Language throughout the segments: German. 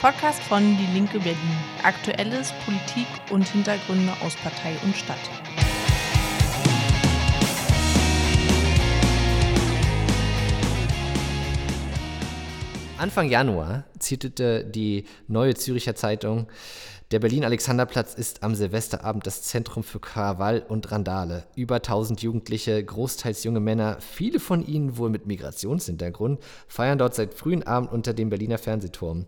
Podcast von Die Linke Berlin. Aktuelles, Politik und Hintergründe aus Partei und Stadt. Anfang Januar zitete die Neue Züricher Zeitung der Berlin-Alexanderplatz ist am Silvesterabend das Zentrum für Krawall und Randale. Über 1000 Jugendliche, großteils junge Männer, viele von ihnen wohl mit Migrationshintergrund, feiern dort seit frühen Abend unter dem Berliner Fernsehturm.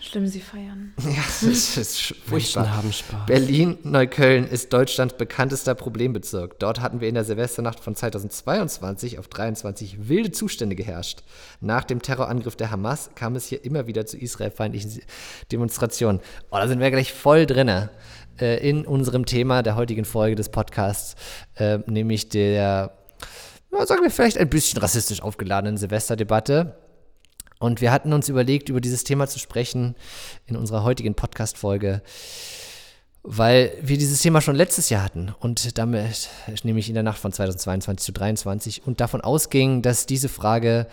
Schlimm, sie feiern. Ja, das ist furchtbar. Menschen haben Spaß. Berlin-Neukölln ist Deutschlands bekanntester Problembezirk. Dort hatten wir in der Silvesternacht von 2022 auf 23 wilde Zustände geherrscht. Nach dem Terrorangriff der Hamas kam es hier immer wieder zu israelfeindlichen Demonstrationen. Oh, da sind wir gleich voll drinne äh, in unserem Thema der heutigen Folge des Podcasts, äh, nämlich der, sagen wir vielleicht ein bisschen rassistisch aufgeladenen Silvesterdebatte. Und wir hatten uns überlegt, über dieses Thema zu sprechen in unserer heutigen Podcast-Folge, weil wir dieses Thema schon letztes Jahr hatten und damit, nämlich in der Nacht von 2022 zu 2023 und davon ausging, dass diese Frage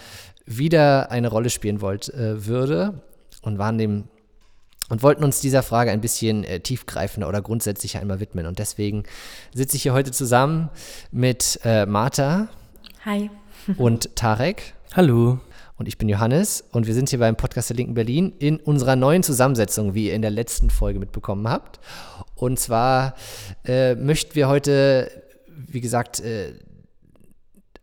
wieder eine Rolle spielen wollt, äh, würde und waren dem und wollten uns dieser Frage ein bisschen äh, tiefgreifender oder grundsätzlicher einmal widmen. Und deswegen sitze ich hier heute zusammen mit äh, Martha. Hi. Und Tarek. Hallo. Und ich bin Johannes und wir sind hier beim Podcast der Linken Berlin in unserer neuen Zusammensetzung, wie ihr in der letzten Folge mitbekommen habt. Und zwar äh, möchten wir heute, wie gesagt, äh,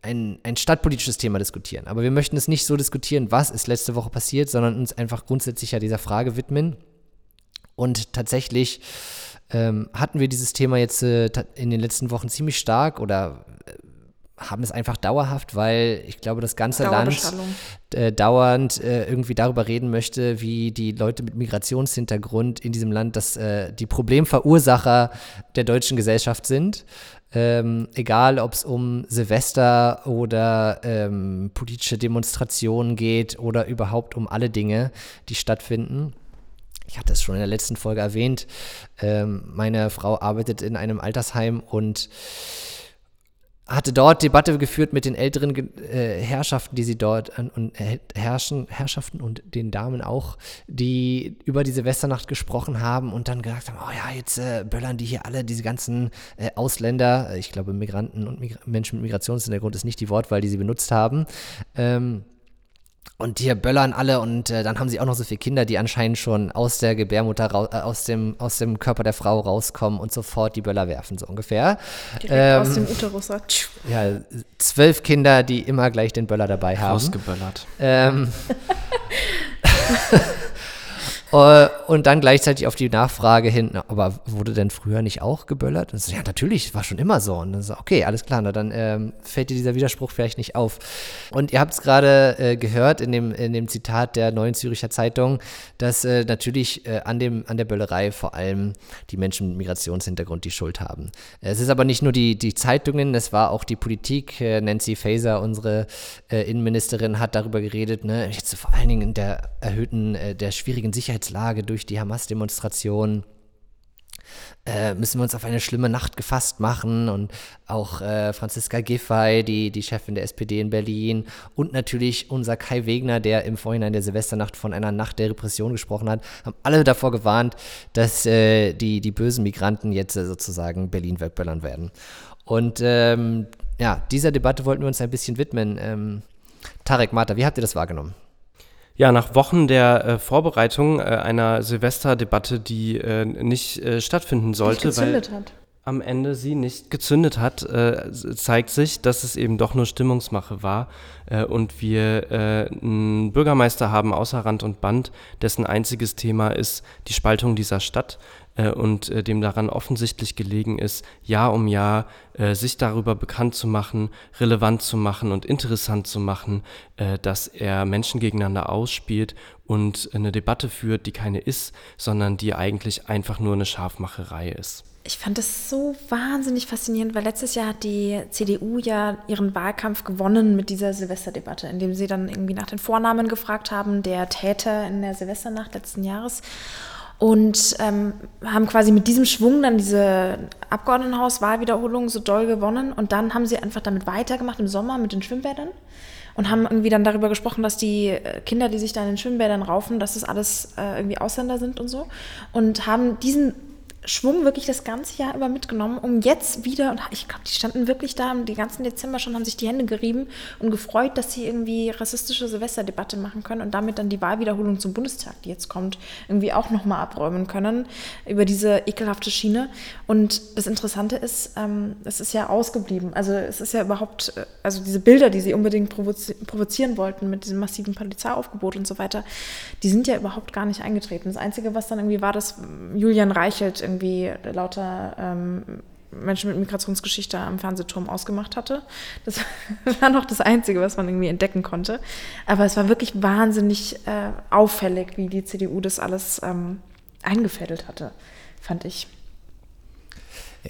ein, ein stadtpolitisches Thema diskutieren. Aber wir möchten es nicht so diskutieren, was ist letzte Woche passiert, sondern uns einfach grundsätzlicher dieser Frage widmen. Und tatsächlich ähm, hatten wir dieses Thema jetzt äh, in den letzten Wochen ziemlich stark oder äh, haben es einfach dauerhaft, weil ich glaube, das ganze Land äh, dauernd äh, irgendwie darüber reden möchte, wie die Leute mit Migrationshintergrund in diesem Land das, äh, die Problemverursacher der deutschen Gesellschaft sind. Ähm, egal, ob es um Silvester oder ähm, politische Demonstrationen geht oder überhaupt um alle Dinge, die stattfinden ich hatte es schon in der letzten Folge erwähnt, ähm, meine Frau arbeitet in einem Altersheim und hatte dort Debatte geführt mit den älteren äh, Herrschaften, die sie dort und äh, herrschen, Herrschaften und den Damen auch, die über die Silvesternacht gesprochen haben und dann gesagt haben, oh ja, jetzt äh, böllern die hier alle, diese ganzen Ausländer, ich glaube Migranten und Migra Menschen mit Migrationshintergrund ist nicht die Wortwahl, die sie benutzt haben, ähm, und hier böllern alle und äh, dann haben sie auch noch so viele Kinder, die anscheinend schon aus der Gebärmutter, äh, aus, dem, aus dem Körper der Frau rauskommen und sofort die Böller werfen, so ungefähr. Ähm, aus dem Uterus. Ja, zwölf Kinder, die immer gleich den Böller dabei haben. Ausgeböllert. Ähm, Äh, und dann gleichzeitig auf die Nachfrage hin, aber wurde denn früher nicht auch geböllert? Und so, ja, natürlich, war schon immer so. Und dann so, okay, alles klar, na, dann ähm, fällt dir dieser Widerspruch vielleicht nicht auf. Und ihr habt es gerade äh, gehört in dem, in dem Zitat der Neuen Züricher Zeitung, dass äh, natürlich äh, an, dem, an der Böllerei vor allem die Menschen mit Migrationshintergrund die Schuld haben. Es ist aber nicht nur die, die Zeitungen, es war auch die Politik. Äh, Nancy Faeser, unsere äh, Innenministerin, hat darüber geredet, ne, jetzt vor allen Dingen in der erhöhten, der schwierigen Sicherheit Sicherheitslage durch die Hamas-Demonstration. Äh, müssen wir uns auf eine schlimme Nacht gefasst machen und auch äh, Franziska Giffey, die, die Chefin der SPD in Berlin und natürlich unser Kai Wegner, der im Vorhinein der Silvesternacht von einer Nacht der Repression gesprochen hat, haben alle davor gewarnt, dass äh, die, die bösen Migranten jetzt äh, sozusagen Berlin wegböllern werden. Und ähm, ja, dieser Debatte wollten wir uns ein bisschen widmen. Ähm, Tarek Marta, wie habt ihr das wahrgenommen? Ja, nach Wochen der äh, Vorbereitung äh, einer Silvesterdebatte, die äh, nicht äh, stattfinden sollte, nicht weil hat. am Ende sie nicht gezündet hat, äh, zeigt sich, dass es eben doch nur Stimmungsmache war äh, und wir einen Bürgermeister haben außer Rand und Band, dessen einziges Thema ist die Spaltung dieser Stadt äh, und äh, dem daran offensichtlich gelegen ist, Jahr um Jahr äh, sich darüber bekannt zu machen, relevant zu machen und interessant zu machen, äh, dass er Menschen gegeneinander ausspielt und eine Debatte führt, die keine ist, sondern die eigentlich einfach nur eine Scharfmacherei ist. Ich fand das so wahnsinnig faszinierend, weil letztes Jahr hat die CDU ja ihren Wahlkampf gewonnen mit dieser Silvesterdebatte, indem sie dann irgendwie nach den Vornamen gefragt haben der Täter in der Silvesternacht letzten Jahres und ähm, haben quasi mit diesem Schwung dann diese Abgeordnetenhauswahlwiederholung so doll gewonnen. Und dann haben sie einfach damit weitergemacht im Sommer mit den Schwimmbädern. und haben irgendwie dann darüber gesprochen, dass die äh, Kinder, die sich da in den Schwimmbädern raufen, dass das alles äh, irgendwie Ausländer sind und so. Und haben diesen Schwung wirklich das ganze Jahr über mitgenommen, um jetzt wieder, und ich glaube, die standen wirklich da die ganzen Dezember schon, haben sich die Hände gerieben und gefreut, dass sie irgendwie rassistische Silvesterdebatte machen können und damit dann die Wahlwiederholung zum Bundestag, die jetzt kommt, irgendwie auch nochmal abräumen können über diese ekelhafte Schiene. Und das Interessante ist, ähm, es ist ja ausgeblieben. Also es ist ja überhaupt, äh, also diese Bilder, die sie unbedingt provozi provozieren wollten mit diesem massiven Polizeiaufgebot und so weiter, die sind ja überhaupt gar nicht eingetreten. Das Einzige, was dann irgendwie war, dass Julian Reichelt irgendwie irgendwie lauter ähm, Menschen mit Migrationsgeschichte am Fernsehturm ausgemacht hatte. Das war noch das Einzige, was man irgendwie entdecken konnte. Aber es war wirklich wahnsinnig äh, auffällig, wie die CDU das alles ähm, eingefädelt hatte, fand ich.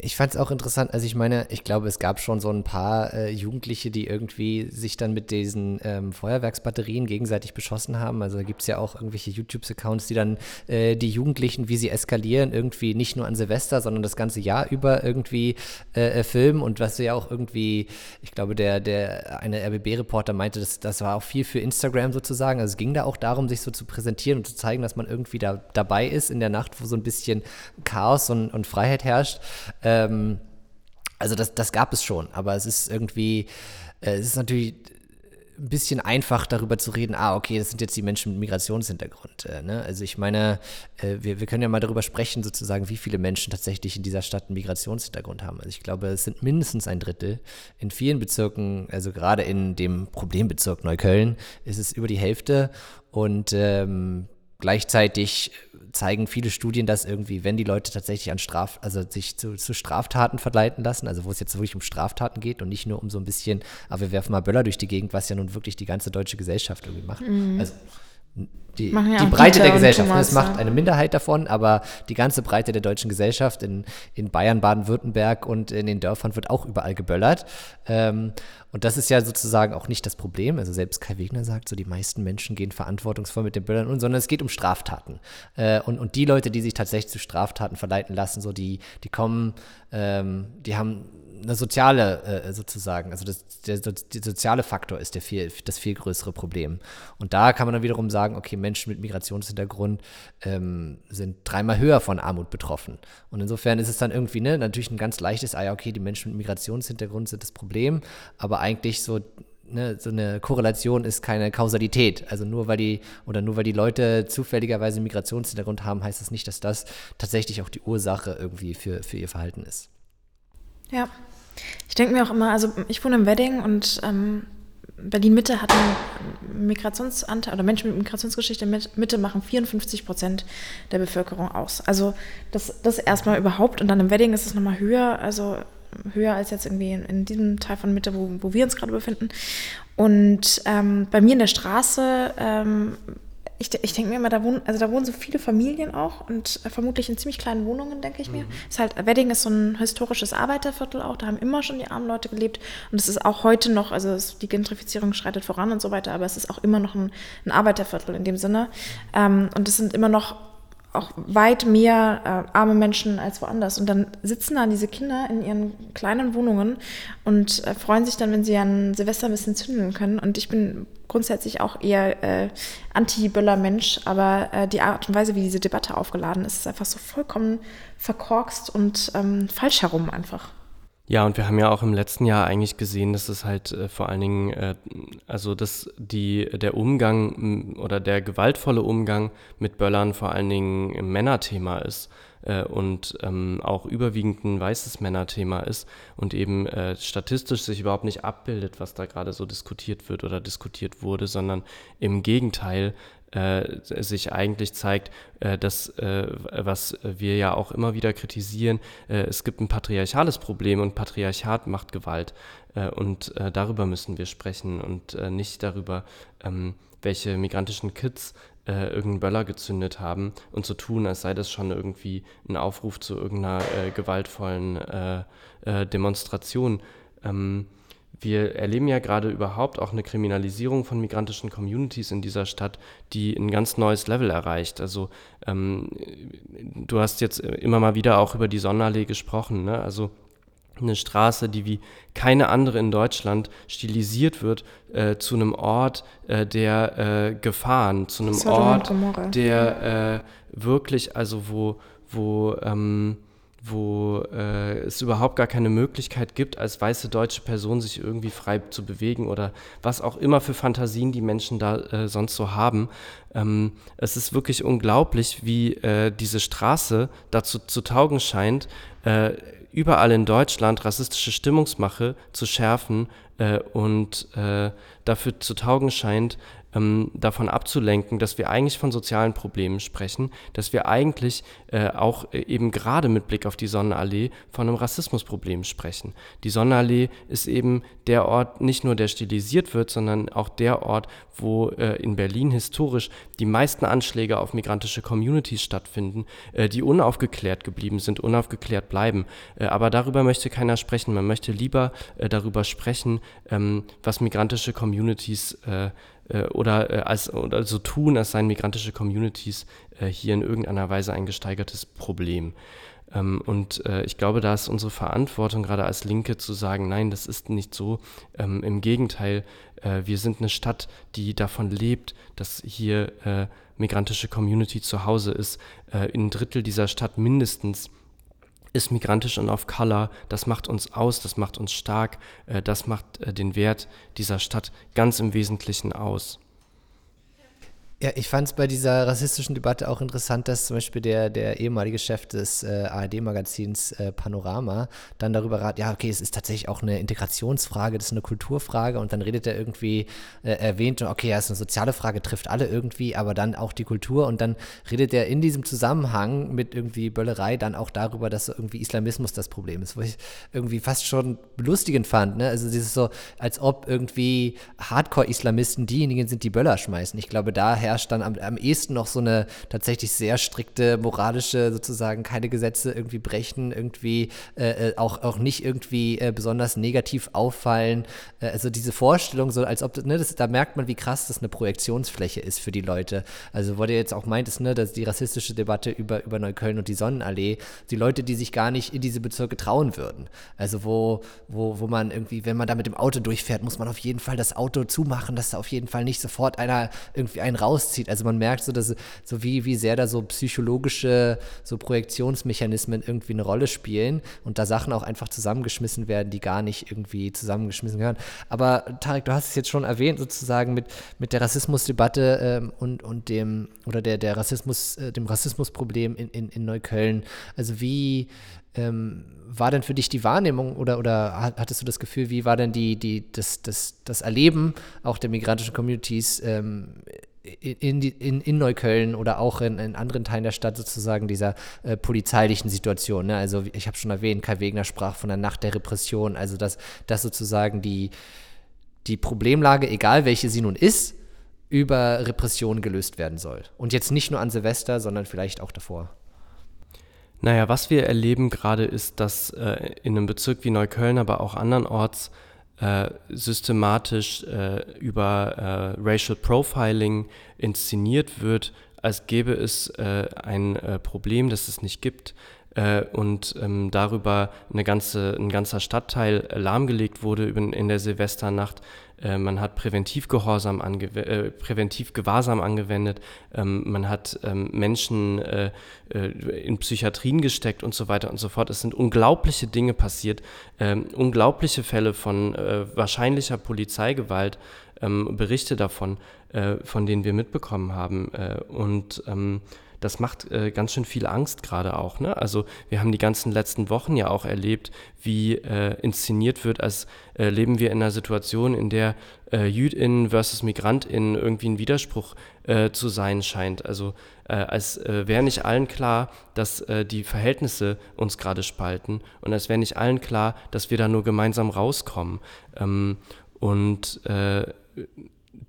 Ich fand es auch interessant, also ich meine, ich glaube, es gab schon so ein paar äh, Jugendliche, die irgendwie sich dann mit diesen ähm, Feuerwerksbatterien gegenseitig beschossen haben. Also da gibt es ja auch irgendwelche YouTube-Accounts, die dann äh, die Jugendlichen, wie sie eskalieren, irgendwie nicht nur an Silvester, sondern das ganze Jahr über irgendwie äh, äh filmen. Und was ja auch irgendwie, ich glaube, der, der eine RBB-Reporter meinte, das, das war auch viel für Instagram sozusagen. Also es ging da auch darum, sich so zu präsentieren und zu zeigen, dass man irgendwie da dabei ist in der Nacht, wo so ein bisschen Chaos und, und Freiheit herrscht. Ähm, also das, das gab es schon, aber es ist irgendwie, äh, es ist natürlich ein bisschen einfach darüber zu reden, ah, okay, das sind jetzt die Menschen mit Migrationshintergrund. Äh, ne? Also ich meine, äh, wir, wir können ja mal darüber sprechen, sozusagen, wie viele Menschen tatsächlich in dieser Stadt einen Migrationshintergrund haben. Also ich glaube, es sind mindestens ein Drittel. In vielen Bezirken, also gerade in dem Problembezirk Neukölln, ist es über die Hälfte. Und ähm, Gleichzeitig zeigen viele Studien, dass irgendwie, wenn die Leute tatsächlich an Straf, also sich zu, zu, Straftaten verleiten lassen, also wo es jetzt wirklich um Straftaten geht und nicht nur um so ein bisschen, aber wir werfen mal Böller durch die Gegend, was ja nun wirklich die ganze deutsche Gesellschaft irgendwie macht. Mhm. Also die, ja die Breite der Gesellschaft. Thomas, das macht eine Minderheit davon, aber die ganze Breite der deutschen Gesellschaft in, in Bayern, Baden-Württemberg und in den Dörfern wird auch überall geböllert. Ähm, und das ist ja sozusagen auch nicht das Problem. Also selbst Kai Wegner sagt, so die meisten Menschen gehen verantwortungsvoll mit den Böllern um, sondern es geht um Straftaten. Äh, und, und die Leute, die sich tatsächlich zu Straftaten verleiten lassen, so die, die kommen, ähm, die haben eine soziale äh, sozusagen, also das, der, der, soziale Faktor ist der viel, das viel größere Problem. Und da kann man dann wiederum sagen, okay, Menschen mit Migrationshintergrund ähm, sind dreimal höher von Armut betroffen. Und insofern ist es dann irgendwie ne, natürlich ein ganz leichtes, ah ja, okay, die Menschen mit Migrationshintergrund sind das Problem, aber eigentlich so Ne, so eine Korrelation ist keine Kausalität. Also nur weil die oder nur weil die Leute zufälligerweise Migrationshintergrund haben, heißt das nicht, dass das tatsächlich auch die Ursache irgendwie für, für ihr Verhalten ist. Ja, ich denke mir auch immer, also ich wohne im Wedding und ähm, Berlin-Mitte hat einen Migrationsanteil oder Menschen mit Migrationsgeschichte mit Mitte machen 54 Prozent der Bevölkerung aus. Also das, das erstmal überhaupt und dann im Wedding ist es nochmal höher, also höher als jetzt irgendwie in, in diesem Teil von Mitte, wo, wo wir uns gerade befinden. Und ähm, bei mir in der Straße ähm, ich, ich denke mir immer, da wohnen, also da wohnen so viele Familien auch und äh, vermutlich in ziemlich kleinen Wohnungen, denke ich mir. Mhm. Ist halt, Wedding ist so ein historisches Arbeiterviertel auch, da haben immer schon die armen Leute gelebt und es ist auch heute noch, also es, die Gentrifizierung schreitet voran und so weiter, aber es ist auch immer noch ein, ein Arbeiterviertel in dem Sinne. Ähm, und es sind immer noch auch weit mehr äh, arme Menschen als woanders. Und dann sitzen da diese Kinder in ihren kleinen Wohnungen und äh, freuen sich dann, wenn sie an Silvester ein bisschen zündeln können. Und ich bin grundsätzlich auch eher äh, Anti-Böller-Mensch, aber äh, die Art und Weise, wie diese Debatte aufgeladen ist, ist einfach so vollkommen verkorkst und ähm, falsch herum einfach. Ja, und wir haben ja auch im letzten Jahr eigentlich gesehen, dass es halt äh, vor allen Dingen, äh, also dass die, der Umgang oder der gewaltvolle Umgang mit Böllern vor allen Dingen ein Männerthema ist äh, und ähm, auch überwiegend ein weißes Männerthema ist und eben äh, statistisch sich überhaupt nicht abbildet, was da gerade so diskutiert wird oder diskutiert wurde, sondern im Gegenteil sich eigentlich zeigt, äh, dass, äh, was wir ja auch immer wieder kritisieren, äh, es gibt ein patriarchales Problem und Patriarchat macht Gewalt. Äh, und äh, darüber müssen wir sprechen und nicht darüber, ähm, welche migrantischen Kids irgendeinen Böller gezündet haben und so tun, als sei das schon irgendwie ein Aufruf zu irgendeiner gewaltvollen Demonstration. Ähm, wir erleben ja gerade überhaupt auch eine Kriminalisierung von migrantischen Communities in dieser Stadt, die ein ganz neues Level erreicht. Also ähm, du hast jetzt immer mal wieder auch über die Sonderlee gesprochen. Ne? Also eine Straße, die wie keine andere in Deutschland stilisiert wird äh, zu einem Ort äh, der äh, Gefahren, zu einem Ort, der äh, wirklich, also wo, wo ähm, wo äh, es überhaupt gar keine Möglichkeit gibt, als weiße deutsche Person sich irgendwie frei zu bewegen oder was auch immer für Fantasien die Menschen da äh, sonst so haben. Ähm, es ist wirklich unglaublich, wie äh, diese Straße dazu zu taugen scheint, äh, überall in Deutschland rassistische Stimmungsmache zu schärfen äh, und äh, dafür zu taugen scheint, ähm, davon abzulenken, dass wir eigentlich von sozialen Problemen sprechen, dass wir eigentlich äh, auch äh, eben gerade mit Blick auf die Sonnenallee von einem Rassismusproblem sprechen. Die Sonnenallee ist eben der Ort, nicht nur der stilisiert wird, sondern auch der Ort, wo äh, in Berlin historisch die meisten Anschläge auf migrantische Communities stattfinden, äh, die unaufgeklärt geblieben sind, unaufgeklärt bleiben. Äh, aber darüber möchte keiner sprechen. Man möchte lieber äh, darüber sprechen, ähm, was migrantische Communities äh, oder, äh, als, oder so tun, als seien migrantische Communities äh, hier in irgendeiner Weise ein gesteigertes Problem. Ähm, und äh, ich glaube, da ist unsere Verantwortung, gerade als Linke, zu sagen, nein, das ist nicht so. Ähm, Im Gegenteil, äh, wir sind eine Stadt, die davon lebt, dass hier äh, migrantische Community zu Hause ist. ein Drittel dieser Stadt mindestens ist migrantisch und auf Color. Das macht uns aus, das macht uns stark, äh, das macht äh, den Wert dieser Stadt ganz im Wesentlichen aus. Ja, ich fand es bei dieser rassistischen Debatte auch interessant, dass zum Beispiel der, der ehemalige Chef des äh, ARD-Magazins äh, Panorama dann darüber rat, ja, okay, es ist tatsächlich auch eine Integrationsfrage, das ist eine Kulturfrage und dann redet er irgendwie, äh, erwähnt, okay, ja, es ist eine soziale Frage, trifft alle irgendwie, aber dann auch die Kultur und dann redet er in diesem Zusammenhang mit irgendwie Böllerei dann auch darüber, dass irgendwie Islamismus das Problem ist, wo ich irgendwie fast schon belustigend fand, ne? Also dieses so, als ob irgendwie Hardcore-Islamisten diejenigen sind, die Böller schmeißen. Ich glaube, daher herrscht dann am, am ehesten noch so eine tatsächlich sehr strikte moralische, sozusagen keine Gesetze irgendwie brechen, irgendwie äh, äh, auch, auch nicht irgendwie äh, besonders negativ auffallen. Äh, also diese Vorstellung, so als ob, ne, das, da merkt man, wie krass das eine Projektionsfläche ist für die Leute. Also, wo du jetzt auch meintest, ne, dass die rassistische Debatte über, über Neukölln und die Sonnenallee, die Leute, die sich gar nicht in diese Bezirke trauen würden. Also, wo, wo, wo man irgendwie, wenn man da mit dem Auto durchfährt, muss man auf jeden Fall das Auto zumachen, dass da auf jeden Fall nicht sofort einer irgendwie einen raus rauszieht. Also man merkt so, dass so wie, wie sehr da so psychologische so Projektionsmechanismen irgendwie eine Rolle spielen und da Sachen auch einfach zusammengeschmissen werden, die gar nicht irgendwie zusammengeschmissen gehören. Aber Tarek, du hast es jetzt schon erwähnt, sozusagen mit, mit der Rassismusdebatte ähm, und, und dem oder der, der Rassismus, äh, dem Rassismusproblem in, in, in Neukölln. Also wie ähm, war denn für dich die Wahrnehmung oder, oder hattest du das Gefühl, wie war denn die, die, das, das, das Erleben auch der migrantischen Communities ähm, in, in, in Neukölln oder auch in, in, anderen Teilen der Stadt sozusagen dieser äh, polizeilichen Situation. Ne? Also ich habe schon erwähnt, Kai Wegner sprach von der Nacht der Repression, also dass, dass sozusagen die, die Problemlage, egal welche sie nun ist, über Repression gelöst werden soll. Und jetzt nicht nur an Silvester, sondern vielleicht auch davor. Naja, was wir erleben gerade ist, dass äh, in einem Bezirk wie Neukölln, aber auch andernorts äh, systematisch äh, über äh, Racial Profiling inszeniert wird, als gäbe es äh, ein äh, Problem, das es nicht gibt und ähm, darüber eine ganze, ein ganzer Stadtteil lahmgelegt wurde in der Silvesternacht äh, man hat Präventivgehorsam äh, Präventivgewahrsam angewendet, ähm, man hat ähm, Menschen äh, äh, in Psychiatrien gesteckt und so weiter und so fort. Es sind unglaubliche Dinge passiert, ähm, unglaubliche Fälle von äh, wahrscheinlicher Polizeigewalt, ähm, Berichte davon, von denen wir mitbekommen haben. und ähm, das macht äh, ganz schön viel Angst gerade auch. Ne? Also wir haben die ganzen letzten Wochen ja auch erlebt, wie äh, inszeniert wird, als äh, leben wir in einer Situation, in der äh, JüdInnen versus MigrantInnen irgendwie ein Widerspruch äh, zu sein scheint. Also äh, als äh, wäre nicht allen klar, dass die Verhältnisse uns gerade spalten und als wäre nicht allen klar, dass wir da nur gemeinsam rauskommen. Ähm, und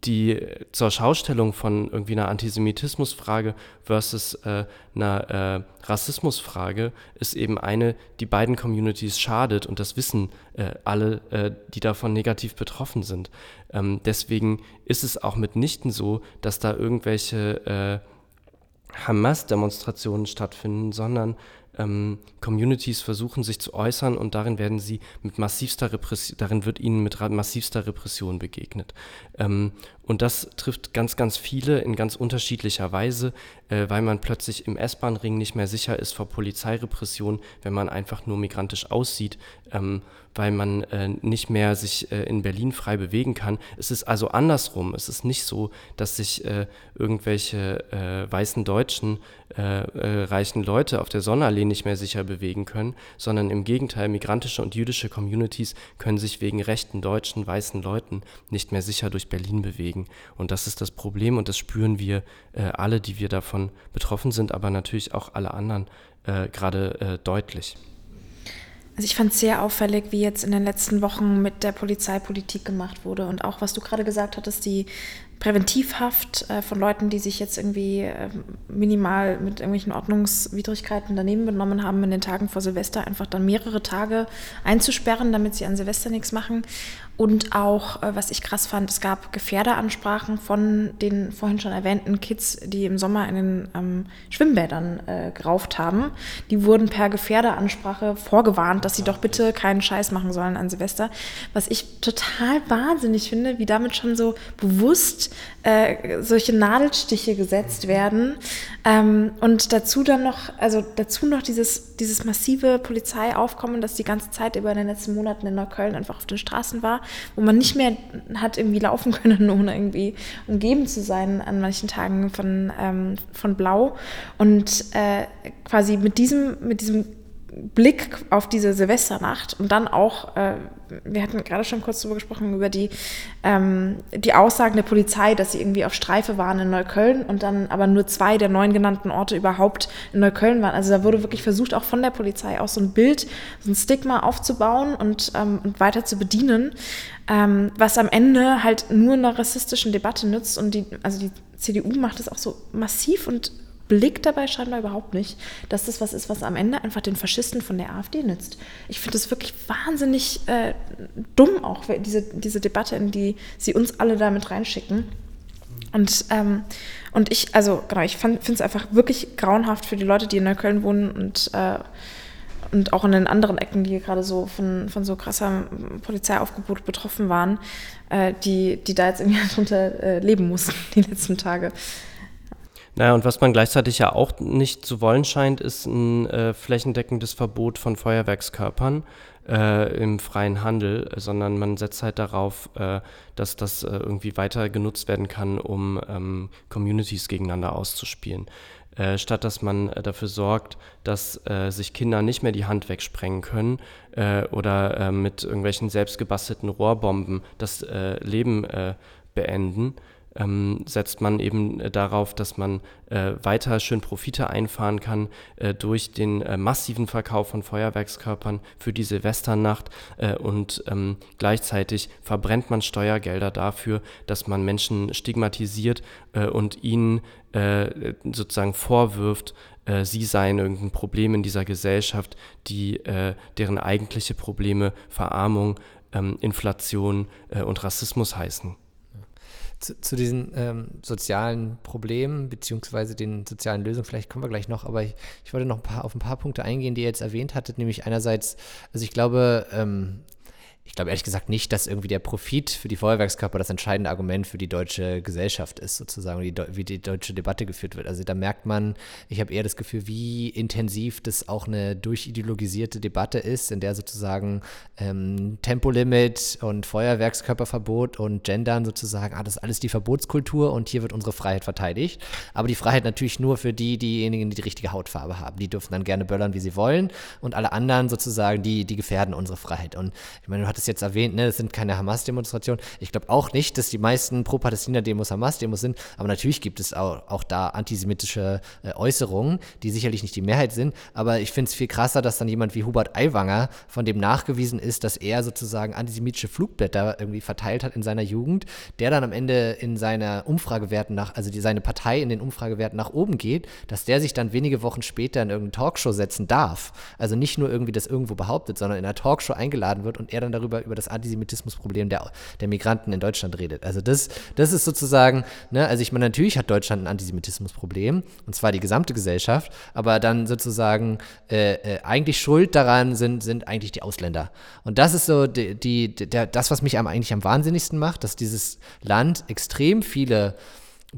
die zur Schaustellung von irgendwie einer Antisemitismusfrage versus äh, einer äh, Rassismusfrage ist eben eine, die beiden Communities schadet und das wissen äh, alle, äh, die davon negativ betroffen sind. Ähm, deswegen ist es auch mitnichten so, dass da irgendwelche äh, Hamas-Demonstrationen stattfinden, sondern ähm, Communities versuchen, sich zu äußern und darin werden sie mit massivster Repression, darin wird ihnen mit massivster Repression begegnet. Ähm, und das trifft ganz, ganz viele in ganz unterschiedlicher Weise, äh, weil man plötzlich im S-Bahn-Ring nicht mehr sicher ist vor Polizeirepression, wenn man einfach nur migrantisch aussieht, ähm, weil man äh, nicht mehr sich äh, in Berlin frei bewegen kann. Es ist also andersrum. Es ist nicht so, dass sich äh, irgendwelche äh, weißen Deutschen, äh, reichen Leute auf der Sonnenallee nicht mehr sicher bewegen können, sondern im Gegenteil, migrantische und jüdische Communities können sich wegen rechten deutschen, weißen Leuten nicht mehr sicher durch Berlin bewegen. Und das ist das Problem und das spüren wir alle, die wir davon betroffen sind, aber natürlich auch alle anderen gerade deutlich. Also ich fand es sehr auffällig, wie jetzt in den letzten Wochen mit der Polizeipolitik gemacht wurde und auch was du gerade gesagt hattest, die Präventivhaft äh, von Leuten, die sich jetzt irgendwie äh, minimal mit irgendwelchen Ordnungswidrigkeiten daneben benommen haben, in den Tagen vor Silvester einfach dann mehrere Tage einzusperren, damit sie an Silvester nichts machen. Und auch, äh, was ich krass fand, es gab Gefährderansprachen von den vorhin schon erwähnten Kids, die im Sommer in den ähm, Schwimmbädern äh, gerauft haben. Die wurden per Gefährderansprache vorgewarnt, dass sie doch bitte keinen Scheiß machen sollen an Silvester. Was ich total wahnsinnig finde, wie damit schon so bewusst äh, solche Nadelstiche gesetzt werden. Ähm, und dazu dann noch, also dazu noch dieses, dieses massive Polizeiaufkommen, das die ganze Zeit über in den letzten Monaten in Neukölln einfach auf den Straßen war wo man nicht mehr hat irgendwie laufen können, ohne irgendwie umgeben zu sein an manchen Tagen von, ähm, von Blau. Und äh, quasi mit diesem, mit diesem Blick auf diese Silvesternacht und dann auch, äh, wir hatten gerade schon kurz darüber gesprochen, über die, ähm, die Aussagen der Polizei, dass sie irgendwie auf Streife waren in Neukölln und dann aber nur zwei der neun genannten Orte überhaupt in Neukölln waren. Also da wurde wirklich versucht, auch von der Polizei aus so ein Bild, so ein Stigma aufzubauen und, ähm, und weiter zu bedienen, ähm, was am Ende halt nur einer rassistischen Debatte nützt und die, also die CDU macht es auch so massiv und blickt dabei scheinbar überhaupt nicht, dass das was ist, was am Ende einfach den Faschisten von der AfD nützt. Ich finde es wirklich wahnsinnig äh, dumm auch, diese, diese Debatte, in die sie uns alle damit reinschicken. Und, ähm, und ich, also genau, ich finde es einfach wirklich grauenhaft für die Leute, die in Neukölln wohnen und, äh, und auch in den anderen Ecken, die gerade so von, von so krasser Polizeiaufgebot betroffen waren, äh, die, die da jetzt irgendwie drunter äh, leben mussten die letzten Tage. Naja, und was man gleichzeitig ja auch nicht zu wollen scheint, ist ein äh, flächendeckendes Verbot von Feuerwerkskörpern äh, im freien Handel, sondern man setzt halt darauf, äh, dass das äh, irgendwie weiter genutzt werden kann, um ähm, Communities gegeneinander auszuspielen. Äh, statt dass man äh, dafür sorgt, dass sich Kinder nicht mehr die Hand wegsprengen können oder mit irgendwelchen selbstgebastelten Rohrbomben das Leben beenden, ähm, setzt man eben äh, darauf, dass man äh, weiter schön Profite einfahren kann äh, durch den äh, massiven Verkauf von Feuerwerkskörpern für die Silvesternacht äh, und ähm, gleichzeitig verbrennt man Steuergelder dafür, dass man Menschen stigmatisiert äh, und ihnen sozusagen vorwirft, sie seien irgendein Problem in dieser Gesellschaft, die deren eigentliche Probleme Verarmung, ähm, Inflation und Rassismus heißen zu, zu diesen ähm, sozialen Problemen beziehungsweise den sozialen Lösungen, vielleicht kommen wir gleich noch, aber ich, ich wollte noch ein paar, auf ein paar Punkte eingehen, die ihr jetzt erwähnt hattet, nämlich einerseits, also ich glaube, ähm, ich glaube ehrlich gesagt nicht, dass irgendwie der Profit für die Feuerwerkskörper das entscheidende Argument für die deutsche Gesellschaft ist, sozusagen, wie die, wie die deutsche Debatte geführt wird. Also da merkt man, ich habe eher das Gefühl, wie intensiv das auch eine durchideologisierte Debatte ist, in der sozusagen ähm, Tempolimit und Feuerwerkskörperverbot und Gendern sozusagen, ah, das ist alles die Verbotskultur und hier wird unsere Freiheit verteidigt. Aber die Freiheit natürlich nur für die, diejenigen, die die richtige Hautfarbe haben. Die dürfen dann gerne böllern, wie sie wollen und alle anderen sozusagen, die, die gefährden unsere Freiheit. Und ich meine, du hattest jetzt erwähnt, ne, das sind keine Hamas-Demonstrationen. Ich glaube auch nicht, dass die meisten Pro-Palästina-Demos Hamas-Demos sind, aber natürlich gibt es auch, auch da antisemitische äh, Äußerungen, die sicherlich nicht die Mehrheit sind. Aber ich finde es viel krasser, dass dann jemand wie Hubert Aiwanger, von dem nachgewiesen ist, dass er sozusagen antisemitische Flugblätter irgendwie verteilt hat in seiner Jugend, der dann am Ende in seiner Umfragewerten nach, also die, seine Partei in den Umfragewerten nach oben geht, dass der sich dann wenige Wochen später in irgendeine Talkshow setzen darf. Also nicht nur irgendwie das irgendwo behauptet, sondern in einer Talkshow eingeladen wird und er dann darüber darüber, über das Antisemitismusproblem der, der Migranten in Deutschland redet. Also das, das ist sozusagen, ne, also ich meine, natürlich hat Deutschland ein Antisemitismusproblem, und zwar die gesamte Gesellschaft, aber dann sozusagen äh, äh, eigentlich schuld daran sind, sind eigentlich die Ausländer. Und das ist so die, die, der, das, was mich am, eigentlich am wahnsinnigsten macht, dass dieses Land extrem viele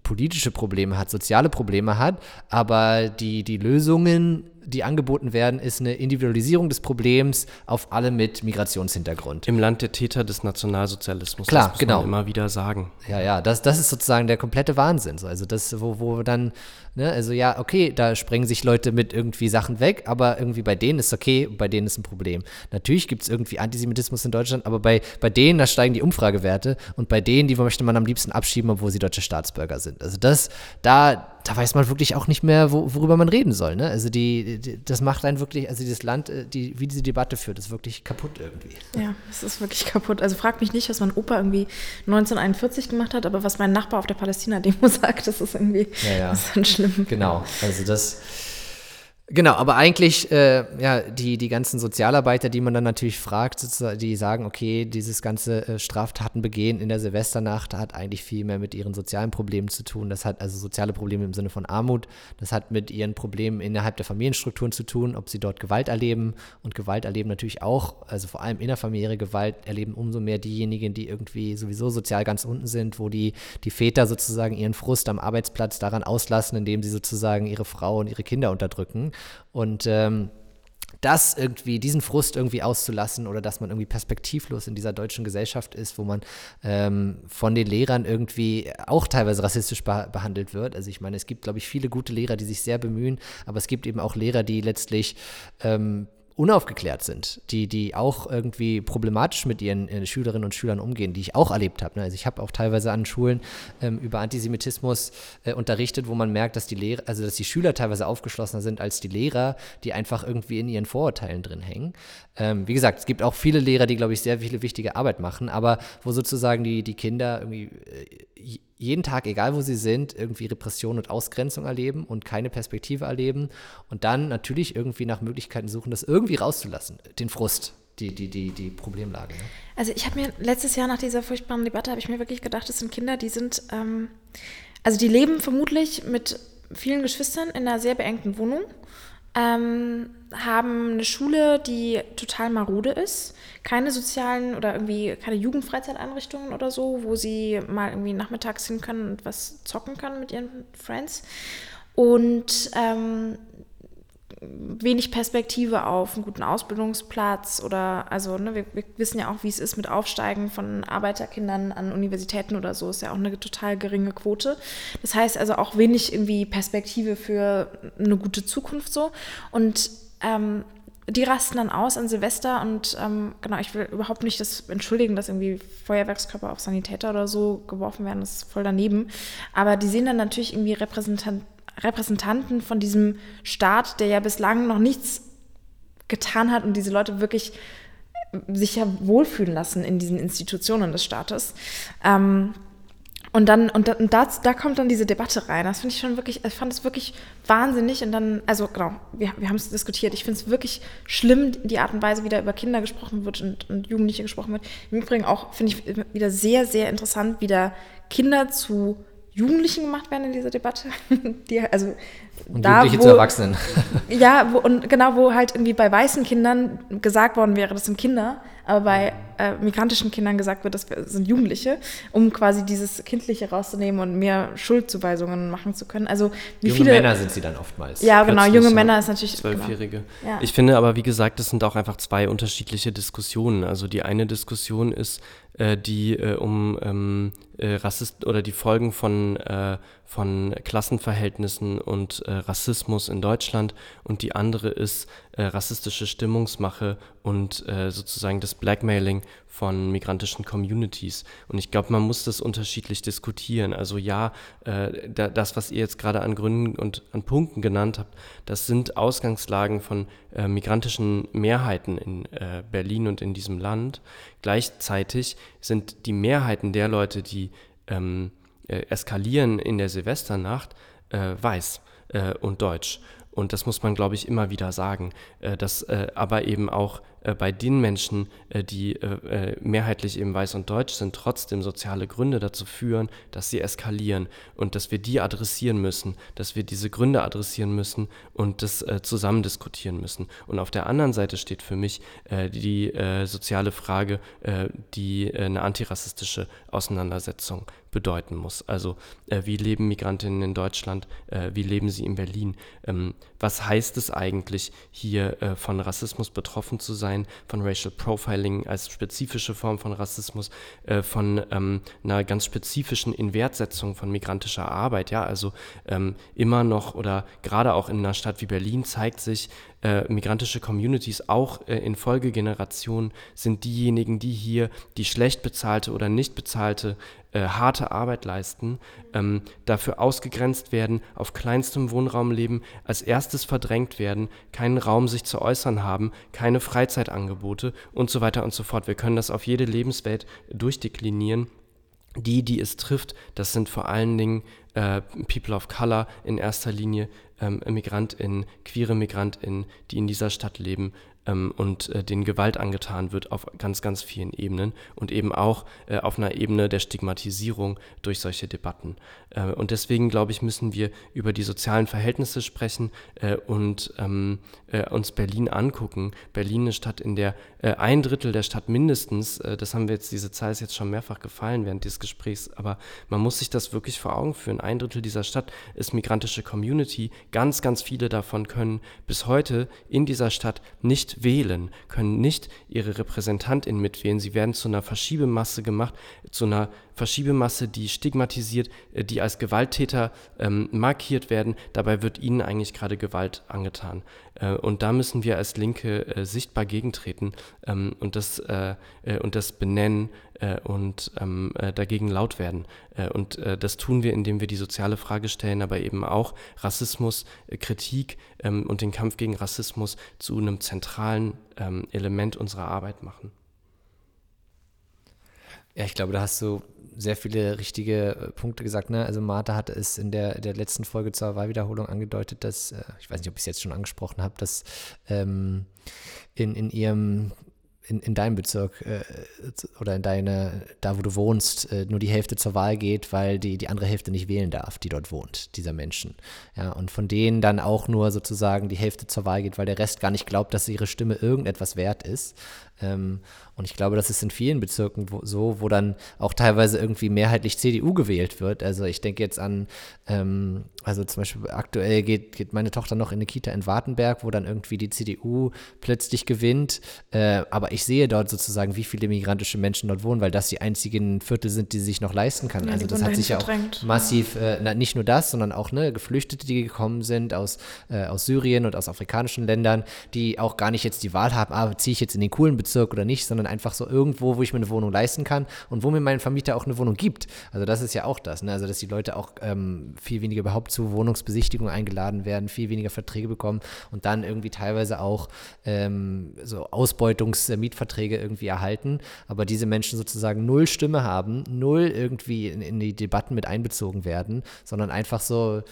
politische Probleme hat, soziale Probleme hat, aber die, die Lösungen die angeboten werden, ist eine Individualisierung des Problems auf alle mit Migrationshintergrund. Im Land der Täter des Nationalsozialismus. Klar, das muss genau. Man immer wieder sagen. Ja, ja, das, das ist sozusagen der komplette Wahnsinn. So. Also das, wo, wo dann, ne, also ja, okay, da sprengen sich Leute mit irgendwie Sachen weg, aber irgendwie bei denen ist okay, bei denen ist ein Problem. Natürlich gibt es irgendwie Antisemitismus in Deutschland, aber bei, bei denen, da steigen die Umfragewerte und bei denen, die möchte man am liebsten abschieben, obwohl sie deutsche Staatsbürger sind. Also das, da, da weiß man wirklich auch nicht mehr, wo, worüber man reden soll. Ne? Also die, die, das macht einen wirklich, also dieses Land, äh, die, wie diese Debatte führt, ist wirklich kaputt irgendwie. Ja, es ist wirklich kaputt. Also frag mich nicht, was mein Opa irgendwie 1941 gemacht hat, aber was mein Nachbar auf der Palästina-Demo sagt, das ist irgendwie ja, ja. Das ist dann schlimm. Genau, also das Genau, aber eigentlich, äh, ja, die, die ganzen Sozialarbeiter, die man dann natürlich fragt, die sagen, okay, dieses ganze äh, Straftaten begehen in der Silvesternacht hat eigentlich viel mehr mit ihren sozialen Problemen zu tun. Das hat also soziale Probleme im Sinne von Armut. Das hat mit ihren Problemen innerhalb der Familienstrukturen zu tun, ob sie dort Gewalt erleben. Und Gewalt erleben natürlich auch, also vor allem innerfamiliäre Gewalt erleben umso mehr diejenigen, die irgendwie sowieso sozial ganz unten sind, wo die, die Väter sozusagen ihren Frust am Arbeitsplatz daran auslassen, indem sie sozusagen ihre Frau und ihre Kinder unterdrücken. Und ähm, das irgendwie, diesen Frust irgendwie auszulassen oder dass man irgendwie perspektivlos in dieser deutschen Gesellschaft ist, wo man ähm, von den Lehrern irgendwie auch teilweise rassistisch be behandelt wird. Also ich meine, es gibt, glaube ich, viele gute Lehrer, die sich sehr bemühen, aber es gibt eben auch Lehrer, die letztlich ähm, unaufgeklärt sind, die, die auch irgendwie problematisch mit ihren äh, Schülerinnen und Schülern umgehen, die ich auch erlebt habe. Ne? Also ich habe auch teilweise an Schulen ähm, über Antisemitismus äh, unterrichtet, wo man merkt, dass die Lehrer, also dass die Schüler teilweise aufgeschlossener sind als die Lehrer, die einfach irgendwie in ihren Vorurteilen drin hängen. Ähm, wie gesagt, es gibt auch viele Lehrer, die, glaube ich, sehr viele wichtige Arbeit machen, aber wo sozusagen die, die Kinder irgendwie äh, jeden Tag, egal wo sie sind, irgendwie Repression und Ausgrenzung erleben und keine Perspektive erleben und dann natürlich irgendwie nach Möglichkeiten suchen, das irgendwie rauszulassen, den Frust, die, die, die, die Problemlage. Ne? Also ich habe mir letztes Jahr nach dieser furchtbaren Debatte, habe ich mir wirklich gedacht, das sind Kinder, die sind, ähm, also die leben vermutlich mit vielen Geschwistern in einer sehr beengten Wohnung ähm, haben eine Schule, die total marode ist, keine sozialen oder irgendwie keine Jugendfreizeiteinrichtungen oder so, wo sie mal irgendwie nachmittags hin können und was zocken können mit ihren Friends. Und ähm, wenig Perspektive auf einen guten Ausbildungsplatz oder, also ne, wir, wir, wissen ja auch, wie es ist mit Aufsteigen von Arbeiterkindern an Universitäten oder so, ist ja auch eine total geringe Quote. Das heißt also auch wenig irgendwie Perspektive für eine gute Zukunft so. Und ähm, die rasten dann aus an Silvester und ähm, genau, ich will überhaupt nicht das entschuldigen, dass irgendwie Feuerwerkskörper auf Sanitäter oder so geworfen werden, das ist voll daneben. Aber die sehen dann natürlich irgendwie Repräsentanten Repräsentanten von diesem Staat, der ja bislang noch nichts getan hat und diese Leute wirklich sich ja wohlfühlen lassen in diesen Institutionen des Staates. Ähm, und dann, und, da, und da, da, kommt dann diese Debatte rein. Das finde ich schon wirklich, ich fand es wirklich wahnsinnig. Und dann, also genau, wir, wir haben es diskutiert. Ich finde es wirklich schlimm, die Art und Weise, wie da über Kinder gesprochen wird und, und Jugendliche gesprochen wird. Im Übrigen auch, finde ich wieder sehr, sehr interessant, wie da Kinder zu Jugendlichen gemacht werden in dieser Debatte. Die, also und da, Jugendliche wo, zu Erwachsenen. Ja, wo, und genau, wo halt irgendwie bei weißen Kindern gesagt worden wäre, das sind Kinder, aber bei äh, migrantischen Kindern gesagt wird, das sind Jugendliche, um quasi dieses Kindliche rauszunehmen und mehr Schuldzuweisungen machen zu können. Also wie junge viele Männer sind sie dann oftmals. Ja, genau, junge Männer ist natürlich genau. Zwölfjährige. Genau. Ja. Ich finde aber, wie gesagt, das sind auch einfach zwei unterschiedliche Diskussionen. Also die eine Diskussion ist äh, die äh, um ähm, äh, Rassist oder die Folgen von, äh, von Klassenverhältnissen und äh, Rassismus in Deutschland und die andere ist äh, rassistische Stimmungsmache und äh, sozusagen das Blackmailing von migrantischen Communities. Und ich glaube, man muss das unterschiedlich diskutieren. Also ja, äh, da, das, was ihr jetzt gerade an Gründen und an Punkten genannt habt, das sind Ausgangslagen von äh, migrantischen Mehrheiten in äh, Berlin und in diesem Land. Gleichzeitig sind die Mehrheiten der Leute, die ähm, äh, eskalieren in der Silvesternacht, weiß und deutsch. Und das muss man, glaube ich, immer wieder sagen, äh, dass äh, aber eben auch äh, bei den Menschen, äh, die äh, äh, mehrheitlich eben weiß und deutsch sind, trotzdem soziale Gründe dazu führen, dass sie eskalieren und dass wir die adressieren müssen, dass wir diese Gründe adressieren müssen und das äh, zusammen diskutieren müssen. Und auf der anderen Seite steht für mich die soziale Frage, die eine antirassistische Auseinandersetzung bedeuten muss. Also äh, wie leben Migrantinnen in Deutschland, äh, wie leben sie in Berlin, ähm, was heißt es eigentlich hier äh, von Rassismus betroffen zu sein, von Racial Profiling als spezifische Form von Rassismus, äh, von ähm, einer ganz spezifischen Inwertsetzung von migrantischer Arbeit. Ja, also ähm, immer noch oder gerade auch in einer Stadt wie Berlin zeigt sich, äh, migrantische Communities, auch äh, in Folgegenerationen, sind diejenigen, die hier die schlecht bezahlte oder nicht bezahlte äh, harte Arbeit leisten, ähm, dafür ausgegrenzt werden, auf kleinstem Wohnraum leben, als erstes verdrängt werden, keinen Raum sich zu äußern haben, keine Freizeitangebote und so weiter und so fort. Wir können das auf jede Lebenswelt durchdeklinieren. Die, die es trifft, das sind vor allen Dingen äh, People of Color in erster Linie, ähm, MigrantInnen, queere MigrantInnen, die in dieser Stadt leben ähm, und äh, denen Gewalt angetan wird auf ganz, ganz vielen Ebenen und eben auch äh, auf einer Ebene der Stigmatisierung durch solche Debatten. Äh, und deswegen, glaube ich, müssen wir über die sozialen Verhältnisse sprechen äh, und ähm, äh, uns Berlin angucken. Berlin eine Stadt, in der äh, ein Drittel der Stadt mindestens, das haben wir jetzt, diese Zahl ist jetzt schon mehrfach gefallen während dieses Gesprächs, aber man muss sich das wirklich vor Augen führen. Ein Drittel dieser Stadt ist migrantische Community. Ganz, ganz viele davon können bis heute in dieser Stadt nicht wählen, können nicht ihre Repräsentantin mitwählen. Sie werden zu einer Verschiebemasse gemacht, zu einer Verschiebemasse, die stigmatisiert, äh, die als Gewalttäter ähm, markiert werden. Dabei wird ihnen eigentlich gerade Gewalt angetan. Äh, und da müssen wir als Linke äh, sichtbar gegentreten ähm, und, das, äh, äh und das benennen äh, und ähm, dagegen laut werden. und das tun wir, indem wir die soziale Frage stellen, aber eben auch Rassismus, Kritik ähm, und den Kampf gegen Rassismus zu einem zentralen ähm, Element unserer Arbeit machen. Ja, ich glaube, da hast du sehr viele richtige äh, Punkte gesagt. Ne? Also Martha hatte es in der, der letzten Folge zur Wahlwiederholung angedeutet, dass, äh, ich weiß nicht, ob ich es jetzt schon angesprochen habe, dass ähm, in, in ihrem in, in deinem Bezirk äh, oder in deine, da wo du wohnst, äh, nur die Hälfte zur Wahl geht, weil die, die andere Hälfte nicht wählen darf, die dort wohnt, dieser Menschen. Ja, und von denen dann auch nur sozusagen die Hälfte zur Wahl geht, weil der Rest gar nicht glaubt, dass ihre Stimme irgendetwas wert ist. Ähm, und ich glaube, das ist in vielen Bezirken wo, so, wo dann auch teilweise irgendwie mehrheitlich CDU gewählt wird. Also ich denke jetzt an, ähm, also zum Beispiel aktuell geht, geht meine Tochter noch in eine Kita in Wartenberg, wo dann irgendwie die CDU plötzlich gewinnt. Äh, aber ich sehe dort sozusagen, wie viele migrantische Menschen dort wohnen, weil das die einzigen Viertel sind, die sich noch leisten kann. Ja, also das hat sich ja auch massiv, äh, na, nicht nur das, sondern auch ne, Geflüchtete, die gekommen sind aus, äh, aus Syrien und aus afrikanischen Ländern, die auch gar nicht jetzt die Wahl haben, ah, ziehe ich jetzt in den coolen Bezirk oder nicht, sondern einfach so irgendwo, wo ich mir eine Wohnung leisten kann und wo mir mein Vermieter auch eine Wohnung gibt. Also das ist ja auch das, ne? also dass die Leute auch ähm, viel weniger überhaupt zu Wohnungsbesichtigungen eingeladen werden, viel weniger Verträge bekommen und dann irgendwie teilweise auch ähm, so Ausbeutungs-Mietverträge irgendwie erhalten, aber diese Menschen sozusagen null Stimme haben, null irgendwie in, in die Debatten mit einbezogen werden, sondern einfach so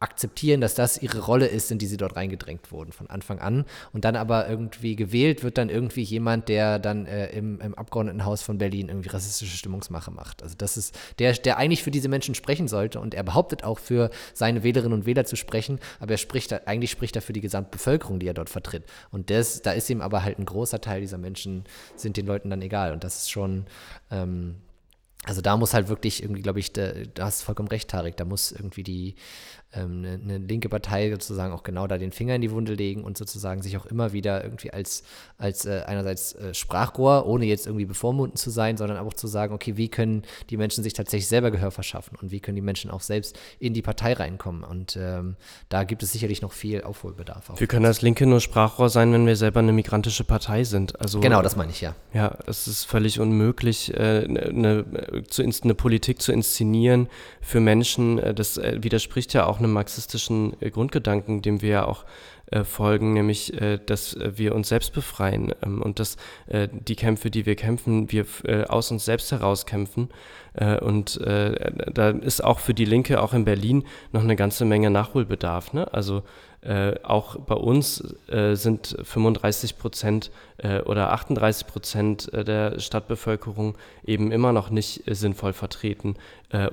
akzeptieren, dass das ihre Rolle ist, in die sie dort reingedrängt wurden von Anfang an. Und dann aber irgendwie gewählt wird dann irgendwie jemand, der dann äh, im, im, Abgeordnetenhaus von Berlin irgendwie rassistische Stimmungsmache macht. Also das ist der, der eigentlich für diese Menschen sprechen sollte und er behauptet auch für seine Wählerinnen und Wähler zu sprechen, aber er spricht eigentlich spricht er für die Gesamtbevölkerung, die er dort vertritt. Und das, da ist ihm aber halt ein großer Teil dieser Menschen sind den Leuten dann egal. Und das ist schon ähm, also da muss halt wirklich irgendwie, glaube ich, da, da hast du vollkommen recht, Tarek, da muss irgendwie die, ähm, eine, eine, linke Partei sozusagen auch genau da den Finger in die Wunde legen und sozusagen sich auch immer wieder irgendwie als, als äh, einerseits äh, Sprachrohr, ohne jetzt irgendwie bevormundend zu sein, sondern auch zu sagen, okay, wie können die Menschen sich tatsächlich selber Gehör verschaffen und wie können die Menschen auch selbst in die Partei reinkommen. Und ähm, da gibt es sicherlich noch viel Aufholbedarf. Wir können als Linke nur Sprachrohr sein, wenn wir selber eine migrantische Partei sind. Also, genau, das meine ich, ja. Ja, es ist völlig unmöglich, äh, eine, eine Politik zu inszenieren für Menschen. Äh, das äh, widerspricht ja auch auch einem marxistischen äh, Grundgedanken, dem wir ja auch äh, folgen, nämlich, äh, dass wir uns selbst befreien ähm, und dass die Kämpfe, die wir kämpfen, wir aus uns selbst heraus kämpfen. Und da ist auch für die Linke, auch in Berlin, noch eine ganze Menge Nachholbedarf. Ne? Also auch bei uns sind 35 Prozent äh, oder 38 Prozent äh, der Stadtbevölkerung eben immer noch nicht äh, sinnvoll vertreten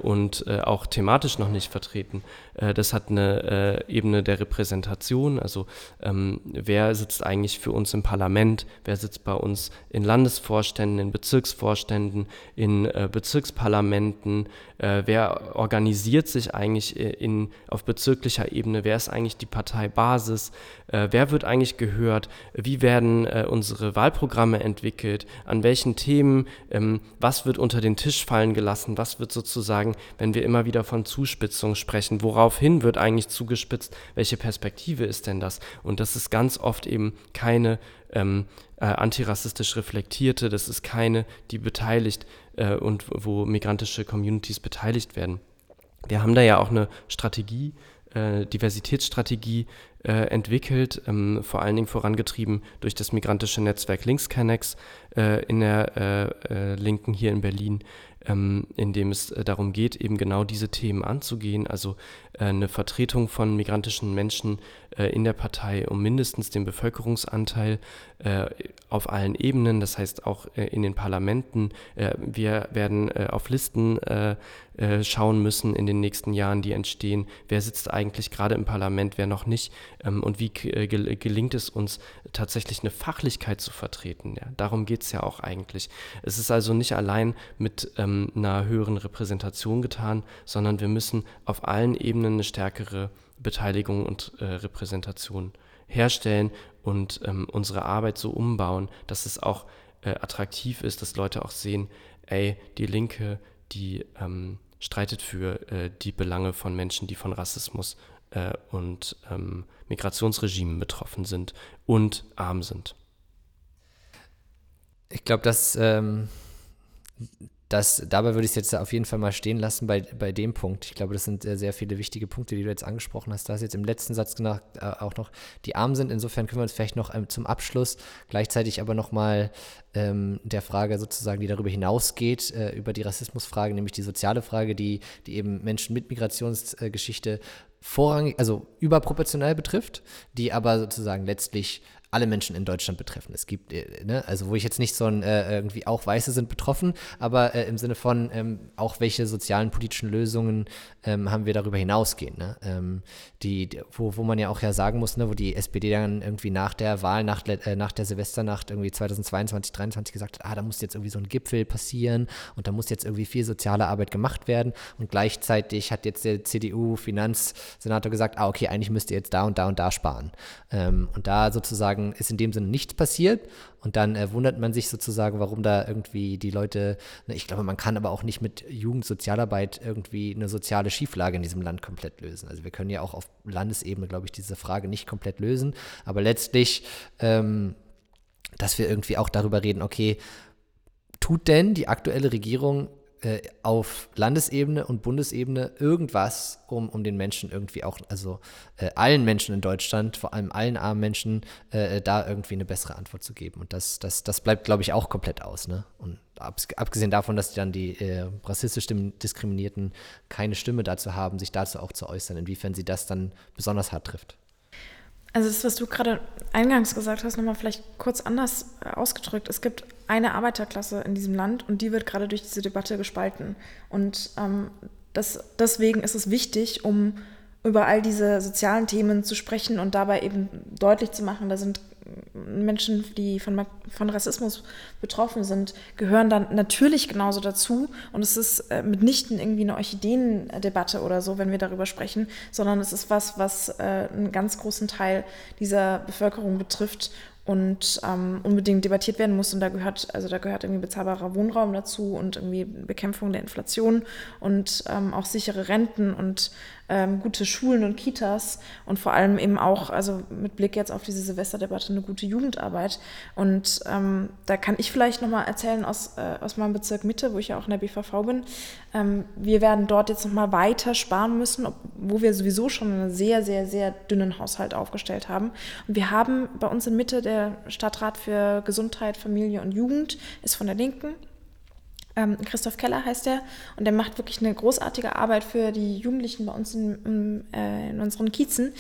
und auch thematisch noch nicht vertreten. Das hat eine Ebene der Repräsentation, also ähm, wer sitzt eigentlich für uns im Parlament, wer sitzt bei uns in Landesvorständen, in Bezirksvorständen, in Bezirksparlamenten, wer organisiert sich eigentlich in, auf bezirklicher Ebene, wer ist eigentlich die Parteibasis, wer wird eigentlich gehört, wie werden unsere unsere Wahlprogramme entwickelt, an welchen Themen, ähm, was wird unter den Tisch fallen gelassen, was wird sozusagen, wenn wir immer wieder von Zuspitzung sprechen, woraufhin wird eigentlich zugespitzt, welche Perspektive ist denn das? Und das ist ganz oft eben keine ähm, äh, antirassistisch reflektierte, das ist keine, die beteiligt äh, und wo migrantische Communities beteiligt werden. Wir haben da ja auch eine Strategie, äh, Diversitätsstrategie äh, entwickelt, ähm, vor allen Dingen vorangetrieben durch das migrantische Netzwerk Linksconnects äh, in der äh, äh, Linken hier in Berlin, ähm, in dem es äh, darum geht, eben genau diese Themen anzugehen, also eine Vertretung von migrantischen Menschen in der Partei um mindestens den Bevölkerungsanteil auf allen Ebenen, das heißt auch in den Parlamenten. wir werden auf Listen schauen müssen in den nächsten Jahren, die entstehen. Wer sitzt eigentlich gerade im Parlament, wer noch nicht ähm, und wie äh, gelingt es uns tatsächlich eine Fachlichkeit zu vertreten. Ja? Darum geht es ja auch eigentlich. Es ist also nicht allein mit ähm, einer höheren Repräsentation getan, sondern wir müssen auf allen Ebenen eine stärkere Beteiligung und äh, Repräsentation herstellen und ähm, unsere Arbeit so umbauen, dass es auch äh, attraktiv ist, dass Leute auch sehen, ey, die Linke, die ähm, streitet für äh, die Belange von Menschen, die von Rassismus äh, und ähm, Migrationsregimen betroffen sind und arm sind. Ich glaube, dass, ähm, das, dabei würde ich es jetzt auf jeden Fall mal stehen lassen bei, bei dem Punkt. Ich glaube, das sind sehr, sehr viele wichtige Punkte, die du jetzt angesprochen hast. Du hast jetzt im letzten Satz gesagt, äh, auch noch, die arm sind. Insofern können wir uns vielleicht noch ähm, zum Abschluss gleichzeitig aber nochmal ähm, der Frage sozusagen, die darüber hinausgeht, äh, über die Rassismusfrage, nämlich die soziale Frage, die, die eben Menschen mit Migrationsgeschichte vorrangig, also überproportional betrifft, die aber sozusagen letztlich alle Menschen in Deutschland betreffen. Es gibt, äh, ne, also wo ich jetzt nicht so ein, äh, irgendwie auch Weiße sind betroffen, aber äh, im Sinne von ähm, auch welche sozialen, politischen Lösungen ähm, haben wir darüber hinausgehen. Ne? Ähm, die, wo, wo man ja auch ja sagen muss, ne, wo die SPD dann irgendwie nach der Wahl, nach, äh, nach der Silvesternacht irgendwie 2022, 2023 gesagt hat, ah, da muss jetzt irgendwie so ein Gipfel passieren und da muss jetzt irgendwie viel soziale Arbeit gemacht werden und gleichzeitig hat jetzt der CDU-Finanzsenator gesagt, ah, okay, eigentlich müsst ihr jetzt da und da und da sparen. Ähm, und da sozusagen ist in dem Sinne nichts passiert. Und dann äh, wundert man sich sozusagen, warum da irgendwie die Leute, ne, ich glaube, man kann aber auch nicht mit Jugendsozialarbeit irgendwie eine soziale Schieflage in diesem Land komplett lösen. Also wir können ja auch auf Landesebene, glaube ich, diese Frage nicht komplett lösen. Aber letztlich, ähm, dass wir irgendwie auch darüber reden, okay, tut denn die aktuelle Regierung äh, auf Landesebene und Bundesebene irgendwas, um, um den Menschen irgendwie auch, also äh, allen Menschen in Deutschland, vor allem allen armen Menschen, äh, da irgendwie eine bessere Antwort zu geben. Und das, das, das bleibt, glaube ich, auch komplett aus. Ne? Und abgesehen davon, dass dann die äh, rassistisch Diskriminierten keine Stimme dazu haben, sich dazu auch zu äußern, inwiefern sie das dann besonders hart trifft. Also das, was du gerade eingangs gesagt hast, nochmal vielleicht kurz anders äh, ausgedrückt. Es gibt eine Arbeiterklasse in diesem Land und die wird gerade durch diese Debatte gespalten. Und ähm, das, deswegen ist es wichtig, um über all diese sozialen Themen zu sprechen und dabei eben deutlich zu machen, da sind Menschen, die von, von Rassismus betroffen sind, gehören dann natürlich genauso dazu. Und es ist äh, mitnichten irgendwie eine Orchideendebatte oder so, wenn wir darüber sprechen, sondern es ist was, was äh, einen ganz großen Teil dieser Bevölkerung betrifft und ähm, unbedingt debattiert werden muss. Und da gehört, also da gehört irgendwie bezahlbarer Wohnraum dazu und irgendwie Bekämpfung der Inflation und ähm, auch sichere Renten und ähm, gute Schulen und Kitas und vor allem eben auch, also mit Blick jetzt auf diese Silvesterdebatte, eine gute Jugendarbeit. Und ähm, da kann ich vielleicht nochmal erzählen aus, äh, aus meinem Bezirk Mitte, wo ich ja auch in der BVV bin. Ähm, wir werden dort jetzt nochmal weiter sparen müssen, wo wir sowieso schon einen sehr, sehr, sehr dünnen Haushalt aufgestellt haben. Und wir haben bei uns in Mitte der Stadtrat für Gesundheit, Familie und Jugend ist von der Linken ähm, Christoph Keller heißt er und der macht wirklich eine großartige Arbeit für die Jugendlichen bei uns in, in, äh, in unseren Kiezen.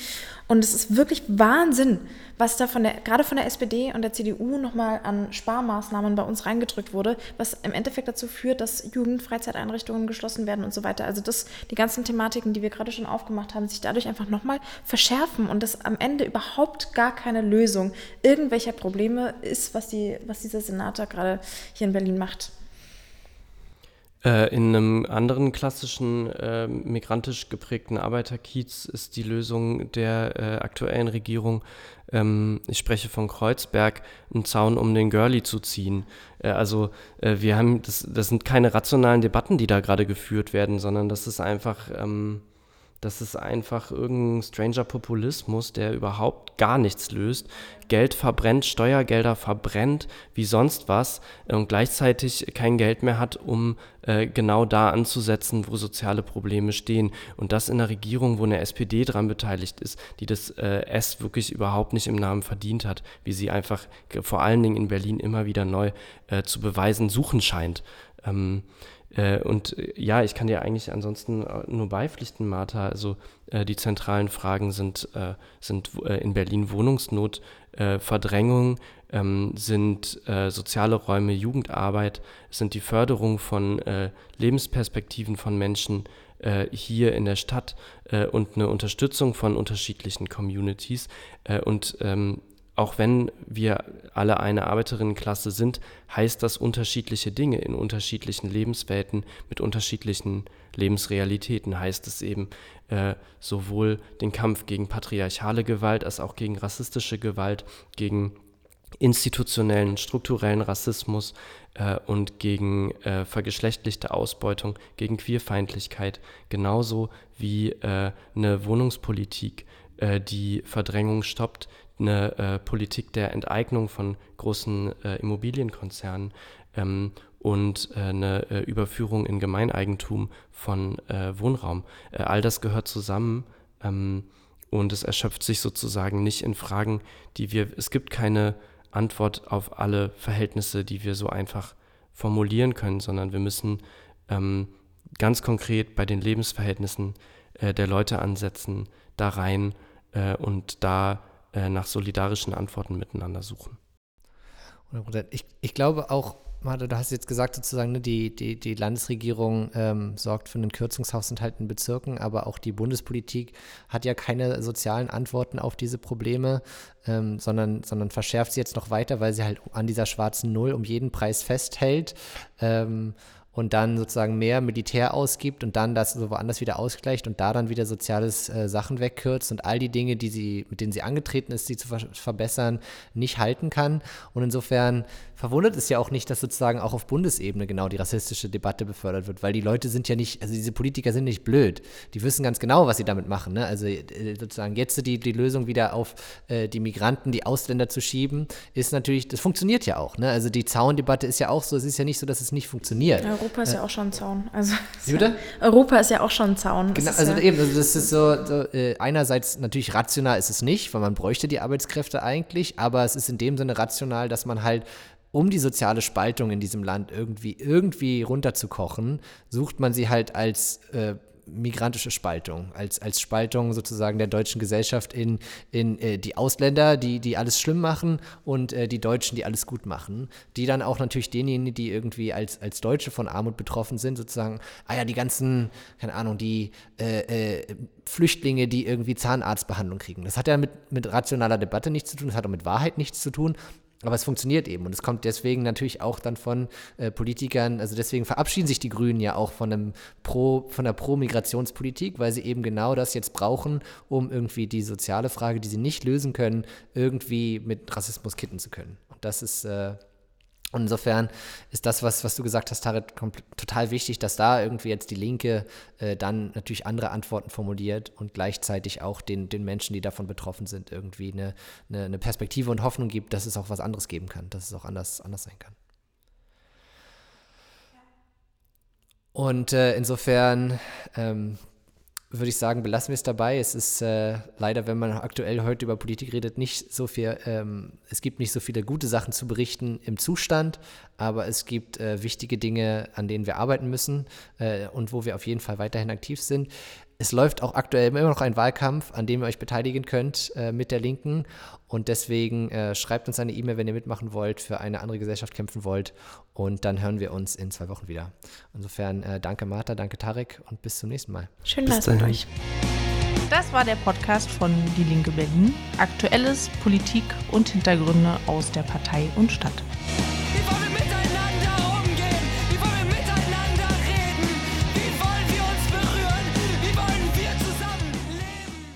Und es ist wirklich Wahnsinn, was da von der, gerade von der SPD und der CDU nochmal an Sparmaßnahmen bei uns reingedrückt wurde, was im Endeffekt dazu führt, dass Jugendfreizeiteinrichtungen geschlossen werden und so weiter. Also dass die ganzen Thematiken, die wir gerade schon aufgemacht haben, sich dadurch einfach nochmal verschärfen und das am Ende überhaupt gar keine Lösung irgendwelcher Probleme ist, was, die, was dieser Senator gerade hier in Berlin macht. Äh, in einem anderen klassischen äh, migrantisch geprägten Arbeiterkiez ist die Lösung der äh, aktuellen Regierung, ähm, ich spreche von Kreuzberg, einen Zaun um den Görli zu ziehen. Äh, also äh, wir haben, das, das sind keine rationalen Debatten, die da gerade geführt werden, sondern das ist einfach... Ähm, das ist einfach irgendein stranger Populismus, der überhaupt gar nichts löst. Geld verbrennt, Steuergelder verbrennt, wie sonst was und gleichzeitig kein Geld mehr hat, um äh, genau da anzusetzen, wo soziale Probleme stehen. Und das in einer Regierung, wo eine SPD dran beteiligt ist, die das äh, S wirklich überhaupt nicht im Namen verdient hat, wie sie einfach vor allen Dingen in Berlin immer wieder neu äh, zu beweisen suchen scheint. Ähm, äh, und äh, ja, ich kann dir eigentlich ansonsten äh, nur beipflichten, Martha. Also äh, die zentralen Fragen sind, äh, sind in Berlin Wohnungsnot, Verdrängung, ähm, sind soziale Räume, Jugendarbeit, sind die Förderung von Lebensperspektiven von Menschen hier in der Stadt und eine Unterstützung von unterschiedlichen Communities. und ähm, auch wenn wir alle eine Arbeiterinnenklasse sind, heißt das unterschiedliche Dinge in unterschiedlichen Lebenswelten mit unterschiedlichen Lebensrealitäten. Heißt es eben äh, sowohl den Kampf gegen patriarchale Gewalt als auch gegen rassistische Gewalt, gegen institutionellen, strukturellen Rassismus äh, und gegen äh, vergeschlechtlichte Ausbeutung, gegen Queerfeindlichkeit, genauso wie äh, eine Wohnungspolitik, äh, die Verdrängung stoppt, eine äh, Politik der Enteignung von großen äh, Immobilienkonzernen ähm, und äh, eine äh, Überführung in Gemeineigentum von äh, Wohnraum. Äh, all das gehört zusammen ähm, und es erschöpft sich sozusagen nicht in Fragen, die wir, es gibt keine Antwort auf alle Verhältnisse, die wir so einfach formulieren können, sondern wir müssen ähm, ganz konkret bei den Lebensverhältnissen der Leute ansetzen, da rein und da äh, nach solidarischen Antworten miteinander suchen. Ich, ich glaube auch, Marta, du hast jetzt gesagt, sozusagen, ne, die, die, die Landesregierung ähm, sorgt für einen Kürzungshaushalt in Bezirken, aber auch die Bundespolitik hat ja keine sozialen Antworten auf diese Probleme, ähm, sondern, sondern verschärft sie jetzt noch weiter, weil sie halt an dieser schwarzen Null um jeden Preis festhält. Ähm, und dann sozusagen mehr Militär ausgibt und dann das so woanders wieder ausgleicht und da dann wieder soziales äh, Sachen wegkürzt und all die Dinge, die sie, mit denen sie angetreten ist, sie zu ver verbessern, nicht halten kann. Und insofern verwundert es ja auch nicht, dass sozusagen auch auf Bundesebene genau die rassistische Debatte befördert wird, weil die Leute sind ja nicht, also diese Politiker sind nicht blöd. Die wissen ganz genau, was sie damit machen. Ne? Also äh, sozusagen jetzt die, die Lösung wieder auf äh, die Migranten, die Ausländer zu schieben, ist natürlich, das funktioniert ja auch. Ne? Also die Zaundebatte ist ja auch so, es ist ja nicht so, dass es nicht funktioniert. Europa ist ja auch schon ein Zaun. Also, ja, Europa ist ja auch schon ein Zaun. Genau, also ja eben, also das ist so, so äh, einerseits natürlich rational ist es nicht, weil man bräuchte die Arbeitskräfte eigentlich, aber es ist in dem Sinne rational, dass man halt um die soziale Spaltung in diesem Land irgendwie, irgendwie runterzukochen, sucht man sie halt als äh, migrantische Spaltung, als, als Spaltung sozusagen der deutschen Gesellschaft in, in äh, die Ausländer, die, die alles schlimm machen und äh, die Deutschen, die alles gut machen, die dann auch natürlich denjenigen, die irgendwie als, als Deutsche von Armut betroffen sind, sozusagen, ah ja, die ganzen, keine Ahnung, die äh, äh Flüchtlinge, die irgendwie Zahnarztbehandlung kriegen. Das hat ja mit, mit rationaler Debatte nichts zu tun, das hat auch mit Wahrheit nichts zu tun, aber es funktioniert eben und es kommt deswegen natürlich auch dann von äh, Politikern, also deswegen verabschieden sich die Grünen ja auch von, einem Pro, von der Pro-Migrationspolitik, weil sie eben genau das jetzt brauchen, um irgendwie die soziale Frage, die sie nicht lösen können, irgendwie mit Rassismus kitten zu können. Und das ist, äh, Und insofern ist das, was, was du gesagt hast, Tarit, total wichtig, dass da irgendwie jetzt die Linke äh, dann natürlich andere Antworten formuliert und gleichzeitig auch den, den Menschen, die davon betroffen sind, irgendwie eine, eine, eine Perspektive und Hoffnung gibt, dass es auch was anderes geben kann, dass es auch anders, anders sein kann. Und äh, insofern ähm, würde ich sagen, belassen wir es dabei. Es ist äh, leider, wenn man aktuell heute über Politik redet, nicht so viel, ähm, es gibt nicht so viele gute Sachen zu berichten im Zustand, aber es gibt äh, wichtige Dinge, an denen wir arbeiten müssen äh, und wo wir auf jeden Fall weiterhin aktiv sind es läuft auch aktuell immer noch ein Wahlkampf, an dem ihr euch beteiligen könnt äh, mit der Linken. Und deswegen äh, schreibt uns eine E-Mail, wenn ihr mitmachen wollt, für eine andere Gesellschaft kämpfen wollt. Und dann hören wir uns in zwei Wochen wieder. Insofern äh, danke Martha, danke Tarek und bis zum nächsten Mal. Schön was mit euch. Das war der Podcast von Die Linke Berlin. Aktuelles, Politik und Hintergründe aus der Partei und Stadt.